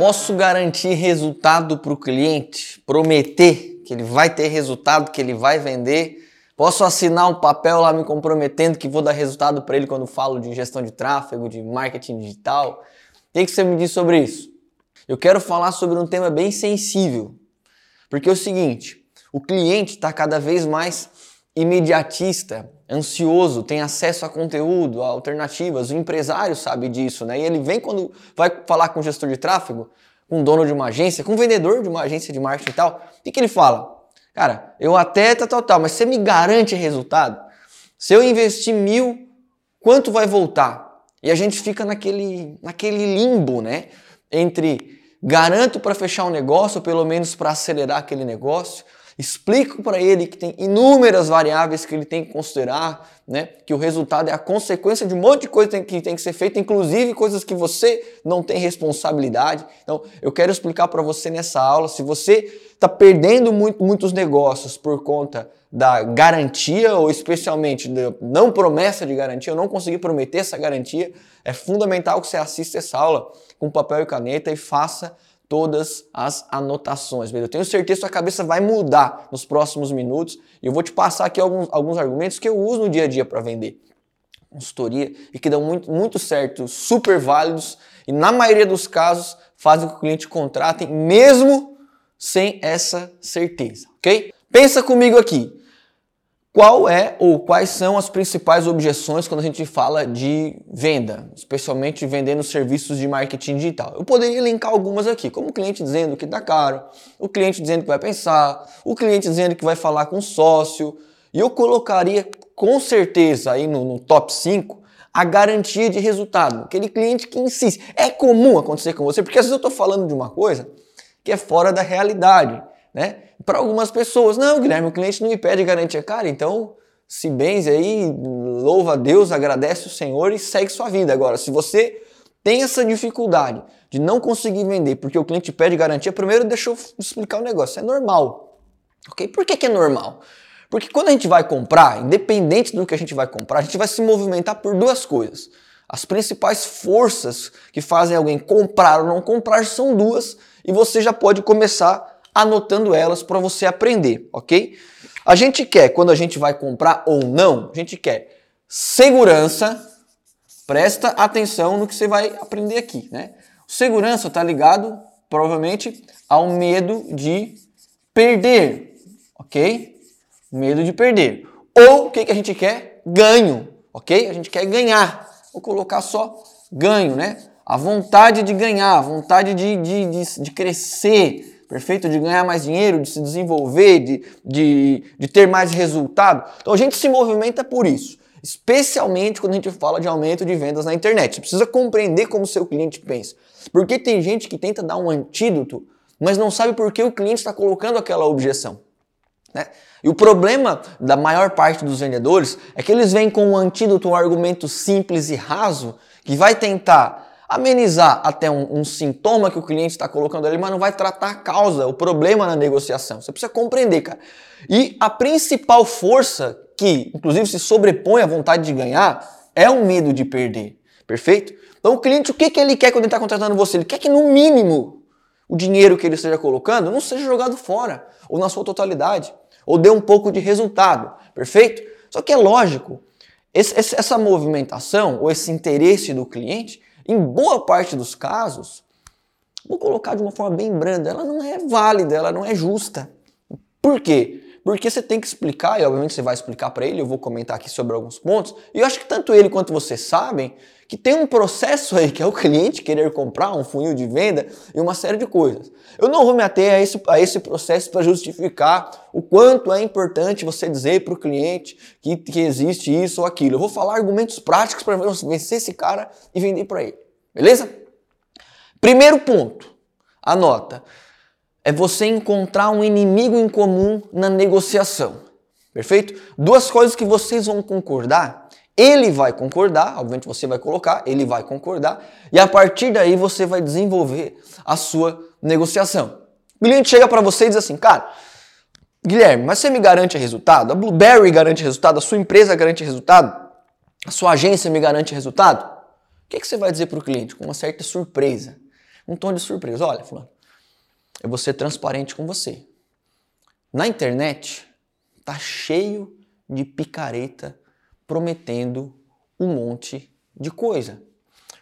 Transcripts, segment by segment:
Posso garantir resultado para o cliente? Prometer que ele vai ter resultado, que ele vai vender? Posso assinar um papel lá me comprometendo que vou dar resultado para ele quando falo de gestão de tráfego, de marketing digital? O que você me diz sobre isso? Eu quero falar sobre um tema bem sensível. Porque é o seguinte, o cliente está cada vez mais imediatista, ansioso, tem acesso a conteúdo, a alternativas. O empresário sabe disso, né? E ele vem quando vai falar com o gestor de tráfego, com o dono de uma agência, com o vendedor de uma agência de marketing e tal. O que, ele fala? Cara, eu até tal, tal, mas você me garante resultado? Se eu investir mil, quanto vai voltar? E a gente fica naquele, naquele limbo, né? Entre garanto para fechar um negócio, ou pelo menos para acelerar aquele negócio, explico para ele que tem inúmeras variáveis que ele tem que considerar, né? que o resultado é a consequência de um monte de coisa que tem que ser feita, inclusive coisas que você não tem responsabilidade. Então, eu quero explicar para você nessa aula, se você está perdendo muito, muitos negócios por conta da garantia, ou especialmente da não promessa de garantia, ou não conseguir prometer essa garantia, é fundamental que você assista essa aula com papel e caneta e faça todas as anotações. Eu tenho certeza que sua cabeça vai mudar nos próximos minutos e eu vou te passar aqui alguns, alguns argumentos que eu uso no dia a dia para vender consultoria e que dão muito, muito certo, super válidos e na maioria dos casos fazem com que o cliente contrate mesmo sem essa certeza, ok? Pensa comigo aqui. Qual é ou quais são as principais objeções quando a gente fala de venda, especialmente vendendo serviços de marketing digital? Eu poderia elencar algumas aqui, como o cliente dizendo que está caro, o cliente dizendo que vai pensar, o cliente dizendo que vai falar com o sócio, e eu colocaria com certeza aí no, no top 5 a garantia de resultado, aquele cliente que insiste. É comum acontecer com você, porque às vezes eu estou falando de uma coisa que é fora da realidade, né? para algumas pessoas. Não, Guilherme, o cliente não me pede garantia. Cara, então se benze aí, louva a Deus, agradece o Senhor e segue sua vida. Agora, se você tem essa dificuldade de não conseguir vender porque o cliente pede garantia, primeiro deixa eu explicar o um negócio. É normal. Ok? Por que, que é normal? Porque quando a gente vai comprar, independente do que a gente vai comprar, a gente vai se movimentar por duas coisas. As principais forças que fazem alguém comprar ou não comprar são duas, e você já pode começar anotando elas para você aprender, ok? A gente quer, quando a gente vai comprar ou não, a gente quer segurança. Presta atenção no que você vai aprender aqui, né? Segurança está ligado, provavelmente, ao medo de perder, ok? Medo de perder. Ou o que, que a gente quer? Ganho, ok? A gente quer ganhar. Vou colocar só ganho, né? A vontade de ganhar, a vontade de, de, de, de crescer, perfeito? De ganhar mais dinheiro, de se desenvolver, de, de, de ter mais resultado. Então a gente se movimenta por isso. Especialmente quando a gente fala de aumento de vendas na internet. Você precisa compreender como o seu cliente pensa. Porque tem gente que tenta dar um antídoto, mas não sabe por que o cliente está colocando aquela objeção. Né? E o problema da maior parte dos vendedores é que eles vêm com um antídoto, um argumento simples e raso, que vai tentar amenizar até um, um sintoma que o cliente está colocando ali, mas não vai tratar a causa, o problema na negociação. Você precisa compreender, cara. E a principal força que, inclusive, se sobrepõe à vontade de ganhar é o medo de perder. Perfeito? Então, o cliente, o que, que ele quer quando ele está contratando você? Ele quer que, no mínimo, o dinheiro que ele esteja colocando não seja jogado fora, ou na sua totalidade, ou dê um pouco de resultado. Perfeito? Só que é lógico, esse, essa movimentação, ou esse interesse do cliente, em boa parte dos casos, vou colocar de uma forma bem branda, ela não é válida, ela não é justa. Por quê? Porque você tem que explicar, e obviamente você vai explicar para ele, eu vou comentar aqui sobre alguns pontos, e eu acho que tanto ele quanto você sabem que tem um processo aí que é o cliente querer comprar um funil de venda e uma série de coisas. Eu não vou me ater a esse, a esse processo para justificar o quanto é importante você dizer para o cliente que, que existe isso ou aquilo. Eu vou falar argumentos práticos para vencer esse cara e vender para ele. Beleza? Primeiro ponto, anota, é você encontrar um inimigo em comum na negociação. Perfeito? Duas coisas que vocês vão concordar ele vai concordar, obviamente você vai colocar, ele vai concordar, e a partir daí você vai desenvolver a sua negociação. O cliente chega para você e diz assim, cara, Guilherme, mas você me garante resultado? A Blueberry garante resultado? A sua empresa garante resultado? A sua agência me garante resultado? Que, que você vai dizer para o cliente? Com uma certa surpresa. um tom de surpresa. Olha, fulano, eu vou ser transparente com você. Na internet tá cheio de picareta prometendo um monte de coisa.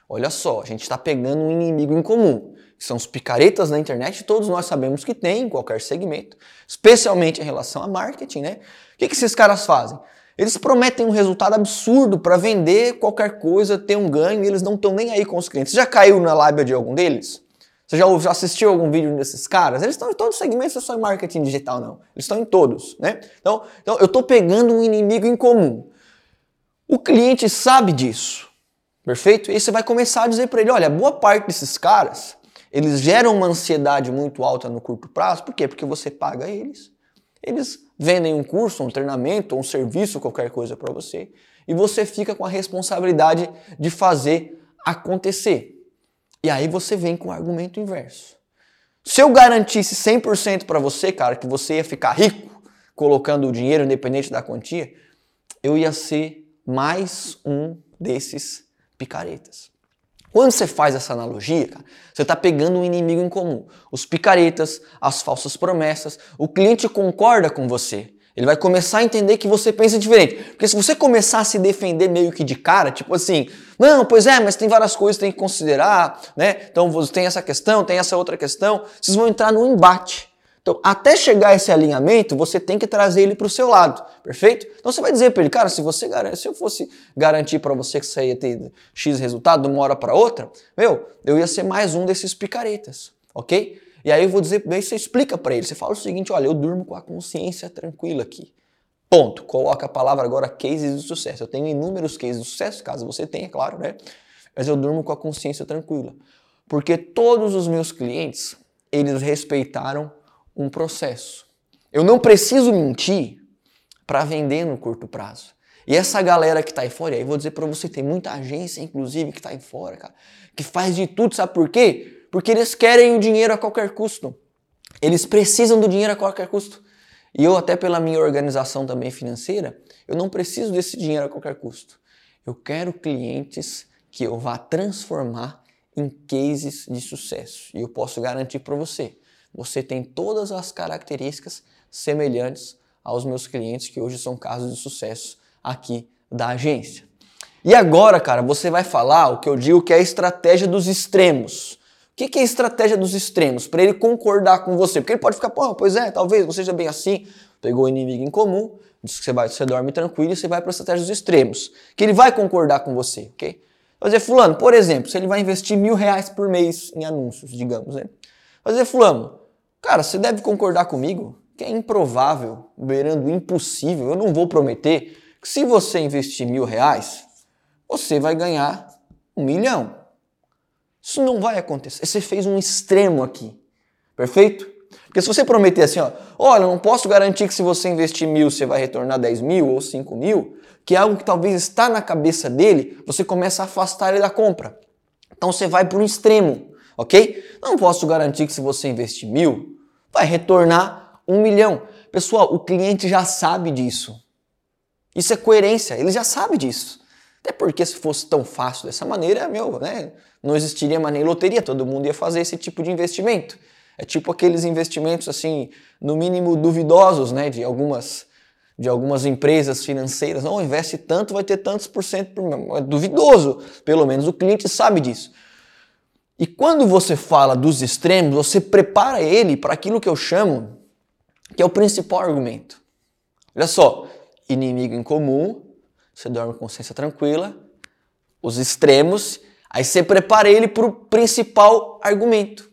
Olha só, a gente está pegando um inimigo em comum, são os picaretas na internet, todos nós sabemos que tem em qualquer segmento, especialmente em relação a marketing, né? O que, que esses caras fazem? Eles prometem um resultado absurdo para vender qualquer coisa, ter um ganho, e eles não estão nem aí com os clientes. Você já caiu na lábia de algum deles? Você já, assistiu algum vídeo desses caras? Eles estão em todos os segmentos, não é só em marketing digital, não. Eles estão em todos, né? Então, então eu estou pegando um inimigo em comum. O cliente sabe disso, perfeito? E você vai começar a dizer para ele, olha, boa parte desses caras, eles geram uma ansiedade muito alta no curto prazo. Por quê? Porque você paga eles. Eles vendem um curso, um treinamento, um serviço, qualquer coisa para você. E você fica com a responsabilidade de fazer acontecer. E aí você vem com o argumento inverso. Se eu garantisse 100% para você, cara, que você ia ficar rico colocando o dinheiro independente da quantia, eu ia ser mais um desses picaretas. Quando você faz essa analogia, cara, você está pegando um inimigo em comum. Os picaretas, as falsas promessas, o cliente concorda com você. Ele vai começar a entender que você pensa diferente. Porque se você começar a se defender meio que de cara, tipo assim, não, pois é, mas tem várias coisas que tem que considerar, né? Então tem essa questão, tem essa outra questão, vocês vão entrar num embate. Então, até chegar esse alinhamento, você tem que trazer ele para o seu lado, perfeito? Então você vai dizer para ele, cara, se você se eu fosse garantir para você que você ia ter X resultado de uma hora para outra, meu, eu ia ser mais um desses picaretas, ok? E aí eu vou dizer, aí você explica para ele, você fala o seguinte, olha, eu durmo com a consciência tranquila aqui. Ponto. Coloca a palavra agora cases de sucesso. Eu tenho inúmeros cases de sucesso, caso você tenha, claro, né? Mas eu durmo com a consciência tranquila. Porque todos os meus clientes, eles respeitaram um processo. Eu não preciso mentir para vender no curto prazo. E essa galera que está aí fora, e aí vou dizer para você, tem muita agência, inclusive, que está aí fora, cara, que faz de tudo, sabe por quê? Porque eles querem o dinheiro a qualquer custo. Eles precisam do dinheiro a qualquer custo. E eu, até pela minha organização também financeira, eu não preciso desse dinheiro a qualquer custo. Eu quero clientes que eu vá transformar em cases de sucesso. E eu posso garantir para você, você tem todas as características semelhantes aos meus clientes que hoje são casos de sucesso aqui da agência. E agora, cara, você vai falar o que eu digo que é a estratégia dos extremos que, que é a estratégia dos extremos? Para ele concordar com você. Porque ele pode ficar, pô, pois é, talvez você seja bem assim. Pegou o inimigo em comum, diz que você, vai, você dorme tranquilo e você vai para a estratégia dos extremos. Que ele vai concordar com você, ok? Vai dizer, fulano, por exemplo, se ele vai investir mil reais por mês em anúncios, digamos, né? Vai dizer, fulano, cara, você deve concordar comigo que é improvável, beirando impossível, eu não vou prometer que se você investir mil reais, você vai ganhar um milhão. Isso não vai acontecer. Você fez um extremo aqui. Perfeito? Porque se você prometer assim, ó, olha, não posso garantir que se você investir mil você vai retornar 10 mil ou 5 mil, que é algo que talvez está na cabeça dele, você começa a afastar ele da compra. Então você vai para um extremo, ok? Não posso garantir que se você investir mil, vai retornar um milhão. Pessoal, o cliente já sabe disso. Isso é coerência, ele já sabe disso. Até porque se fosse tão fácil dessa maneira, meu, né, não existiria mais nem loteria, todo mundo ia fazer esse tipo de investimento. É tipo aqueles investimentos assim, no mínimo duvidosos, né, de algumas de algumas empresas financeiras. Não, investe tanto, vai ter tantos por cento por mês. É duvidoso. Pelo menos o cliente sabe disso. E quando você fala dos extremos, você prepara ele para aquilo que eu chamo que é o principal argumento. Olha só, inimigo em comum, você dorme com consciência tranquila, os extremos Aí você prepara ele para o principal argumento.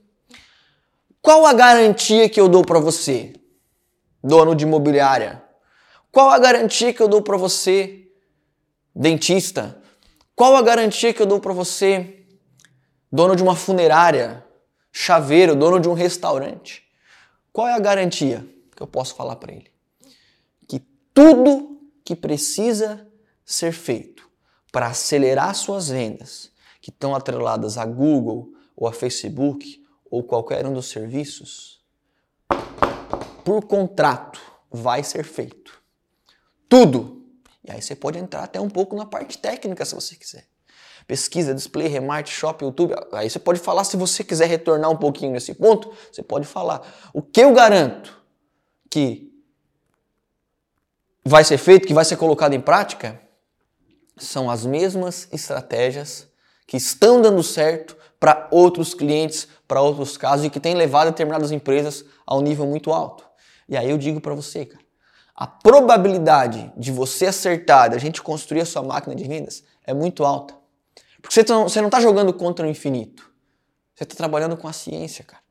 Qual a garantia que eu dou para você, dono de imobiliária? Qual a garantia que eu dou para você, dentista? Qual a garantia que eu dou para você, dono de uma funerária, chaveiro, dono de um restaurante? Qual é a garantia que eu posso falar para ele? Que tudo que precisa ser feito para acelerar suas vendas, que estão atreladas a Google ou a Facebook ou qualquer um dos serviços, por contrato vai ser feito. Tudo. E aí você pode entrar até um pouco na parte técnica se você quiser. Pesquisa, display, remarketing, shop, YouTube. Aí você pode falar, se você quiser retornar um pouquinho nesse ponto, você pode falar. O que eu garanto que vai ser feito, que vai ser colocado em prática, são as mesmas estratégias que estão dando certo para outros clientes, para outros casos e que têm levado determinadas empresas a um nível muito alto. E aí eu digo para você, cara, a probabilidade de você acertar, da gente construir a sua máquina de vendas é muito alta. Porque você não está jogando contra o infinito. Você está trabalhando com a ciência, cara.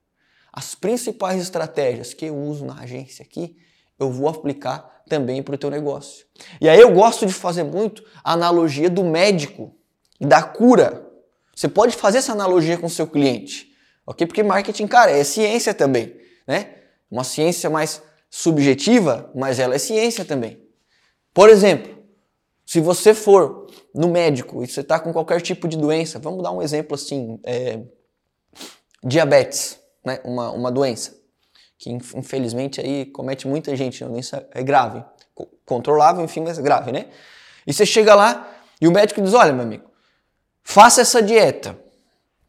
As principais estratégias que eu uso na agência aqui, eu vou aplicar também para o teu negócio. E aí eu gosto de fazer muito a analogia do médico e da cura. Você pode fazer essa analogia com o seu cliente, ok? Porque marketing, cara, é ciência também, né? Uma ciência mais subjetiva, mas ela é ciência também. Por exemplo, se você for no médico e você está com qualquer tipo de doença, vamos dar um exemplo assim, é, diabetes, né? uma, uma doença que infelizmente aí comete muita gente, a doença é grave, controlável, enfim, mas grave, né? E você chega lá e o médico diz, olha meu amigo, faça essa dieta,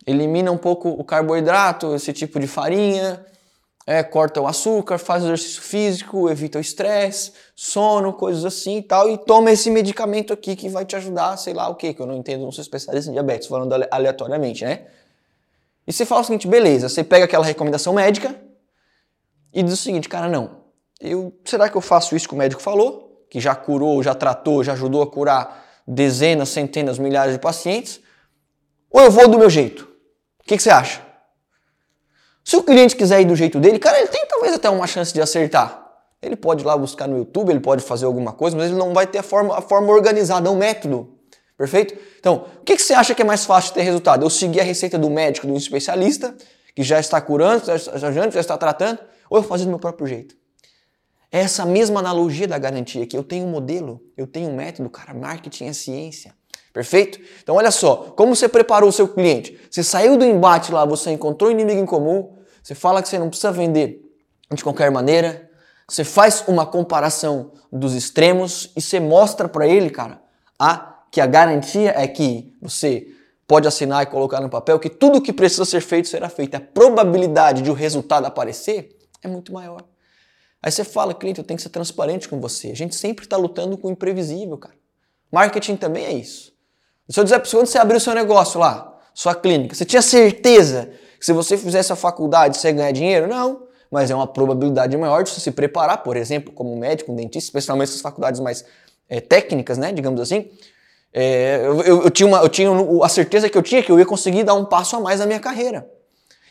elimina um pouco o carboidrato, esse tipo de farinha, é, corta o açúcar, faz exercício físico, evita o estresse, sono, coisas assim e tal, e toma esse medicamento aqui que vai te ajudar, sei lá o que, que eu não entendo, não sou especialista em diabetes, falando aleatoriamente, né? E você fala o seguinte, beleza, você pega aquela recomendação médica e diz o seguinte, cara, não, eu, será que eu faço isso que o médico falou, que já curou, já tratou, já ajudou a curar dezenas, centenas, milhares de pacientes, ou eu vou do meu jeito? O que, que você acha? Se o cliente quiser ir do jeito dele, cara, ele tem talvez até uma chance de acertar. Ele pode ir lá buscar no YouTube, ele pode fazer alguma coisa, mas ele não vai ter a forma, a forma organizada, o método. Perfeito? Então, o que, que você acha que é mais fácil de ter resultado? Eu seguir a receita do médico, do especialista, que já está curando, já, já, já está tratando, ou eu fazer do meu próprio jeito? É essa mesma analogia da garantia, que eu tenho um modelo, eu tenho um método, cara, marketing é ciência. Perfeito? Então olha só, como você preparou o seu cliente? Você saiu do embate lá, você encontrou inimigo em comum, você fala que você não precisa vender de qualquer maneira, você faz uma comparação dos extremos e você mostra para ele, cara, a, que a garantia é que você pode assinar e colocar no papel que tudo que precisa ser feito será feito. A probabilidade de o resultado aparecer é muito maior. Aí você fala, cliente, eu tenho que ser transparente com você. A gente sempre está lutando com o imprevisível, cara. Marketing também é isso. Se eu dizer para você, quando você abrir o seu negócio lá, sua clínica, você tinha certeza que se você fizesse a faculdade você ia ganhar dinheiro? Não. Mas é uma probabilidade maior de você se preparar, por exemplo, como médico, um dentista, especialmente essas faculdades mais é, técnicas, né, digamos assim. É, eu, eu, eu, tinha uma, eu tinha a certeza que eu tinha que eu ia conseguir dar um passo a mais na minha carreira.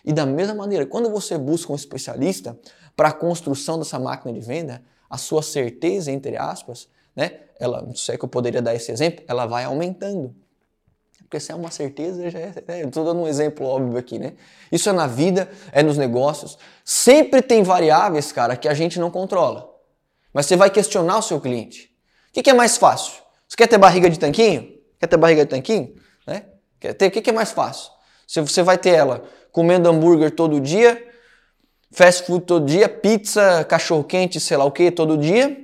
E da mesma maneira, quando você busca um especialista para a construção dessa máquina de venda, a sua certeza, entre aspas, né, ela, não sei que eu poderia dar esse exemplo, ela vai aumentando. Porque se é uma certeza, já é. é Estou dando um exemplo óbvio aqui, né? Isso é na vida, é nos negócios. Sempre tem variáveis, cara, que a gente não controla. Mas você vai questionar o seu cliente. O que, que é mais fácil? Você quer ter barriga de tanquinho? Quer ter barriga de tanquinho? Né? Quer ter? O que, que é mais fácil? Se você vai ter ela comendo hambúrguer todo dia, fast food todo dia, pizza, cachorro quente, sei lá o que, todo dia,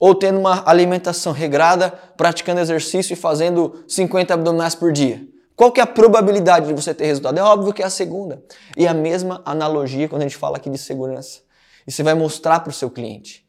ou tendo uma alimentação regrada, praticando exercício e fazendo 50 abdominais por dia? Qual que é a probabilidade de você ter resultado? É óbvio que é a segunda. E a mesma analogia quando a gente fala aqui de segurança. E você vai mostrar para o seu cliente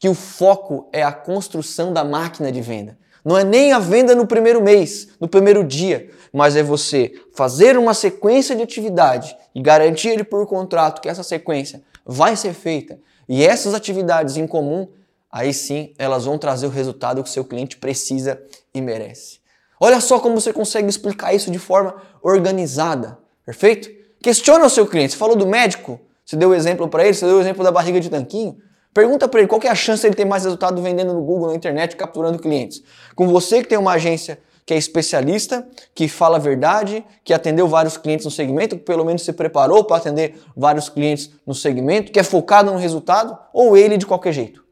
que o foco é a construção da máquina de venda. Não é nem a venda no primeiro mês, no primeiro dia, mas é você fazer uma sequência de atividade e garantir ele por contrato que essa sequência vai ser feita. E essas atividades em comum aí sim elas vão trazer o resultado que o seu cliente precisa e merece. Olha só como você consegue explicar isso de forma organizada, perfeito? Questiona o seu cliente. Você falou do médico, você deu o exemplo para ele, você deu o exemplo da barriga de tanquinho. Pergunta para ele qual é a chance de ele ter mais resultado vendendo no Google, na internet, capturando clientes. Com você que tem uma agência que é especialista, que fala a verdade, que atendeu vários clientes no segmento, que pelo menos se preparou para atender vários clientes no segmento, que é focado no resultado, ou ele de qualquer jeito.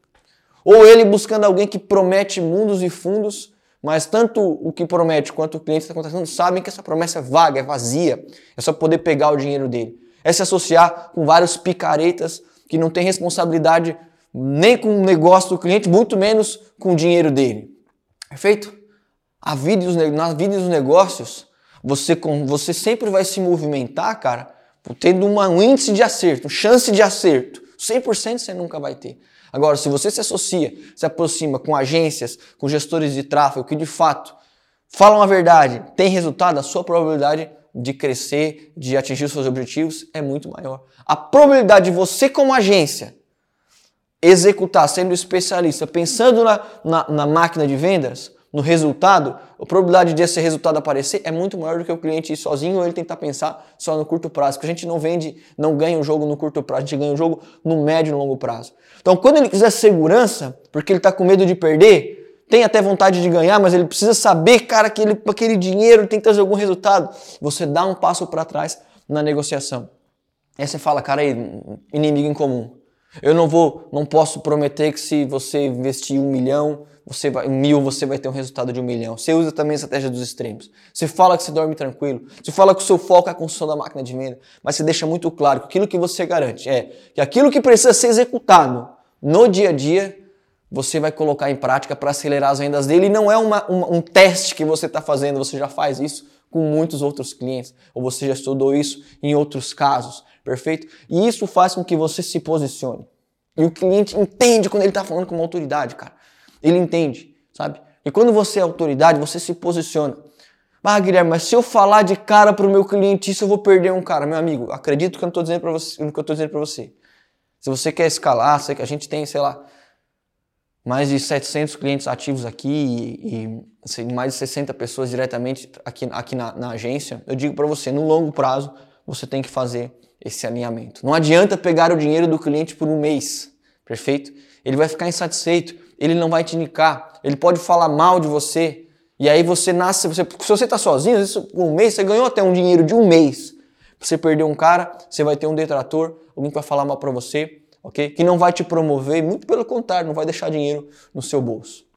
Ou ele buscando alguém que promete mundos e fundos, mas tanto o que promete quanto o cliente está contratando sabem que essa promessa é vaga, é vazia. É só poder pegar o dinheiro dele. É se associar com vários picaretas que não têm responsabilidade nem com o negócio do cliente, muito menos com o dinheiro dele. Perfeito? A vida dos, na vida dos negócios, Você, você sempre vai se movimentar, cara, tendo uma, um índice de acerto, chance de acerto. 100% você nunca vai ter. Agora, se você se associa, se aproxima com agências, com gestores de tráfego que de fato falam a verdade, tem resultado, a sua probabilidade de crescer, de atingir os seus objetivos é muito maior. A probabilidade de você, como agência, executar, sendo especialista, pensando na, na, na máquina de vendas, no resultado, a probabilidade de esse resultado aparecer é muito maior do que o cliente ir sozinho ou ele tentar pensar só no curto prazo. Porque a gente não vende, não ganha o jogo no curto prazo, a gente ganha o jogo no médio e longo prazo. Então, quando ele quiser segurança, porque ele está com medo de perder, tem até vontade de ganhar, mas ele precisa saber, cara, que ele, aquele dinheiro tem que trazer algum resultado. Você dá um passo para trás na negociação. Aí você fala, cara, aí, inimigo em comum. Eu não vou, não posso prometer que se você investir um milhão, você vai, mil, você vai ter um resultado de um milhão. Você usa também a estratégia dos extremos. Você fala que você dorme tranquilo. Você fala que o seu foco é a construção da máquina de venda. Mas você deixa muito claro que aquilo que você garante é que aquilo que precisa ser executado no dia a dia, você vai colocar em prática para acelerar as vendas dele. E não é uma, uma, um teste que você está fazendo, você já faz isso com muitos outros clientes. Ou você já estudou isso em outros casos. Perfeito? E isso faz com que você se posicione. E o cliente entende quando ele está falando com uma autoridade, cara. Ele entende, sabe? E quando você é autoridade, você se posiciona. Ah, Guilherme, mas se eu falar de cara para o meu cliente isso, eu vou perder um cara. Meu amigo, acredito que eu estou dizendo para você, que eu dizendo você. Se você quer escalar, sei que a gente tem, sei lá, mais de 700 clientes ativos aqui e, e assim, mais de 60 pessoas diretamente aqui, aqui na, na agência, eu digo para você, no longo prazo, você tem que fazer esse alinhamento. Não adianta pegar o dinheiro do cliente por um mês, perfeito? Ele vai ficar insatisfeito, ele não vai te indicar, ele pode falar mal de você. E aí você nasce, você, se você está sozinho, às vezes, um mês, você ganhou até um dinheiro de um mês. Você perdeu um cara, você vai ter um detrator, alguém que vai falar mal para você, ok? Que não vai te promover, muito pelo contrário, não vai deixar dinheiro no seu bolso.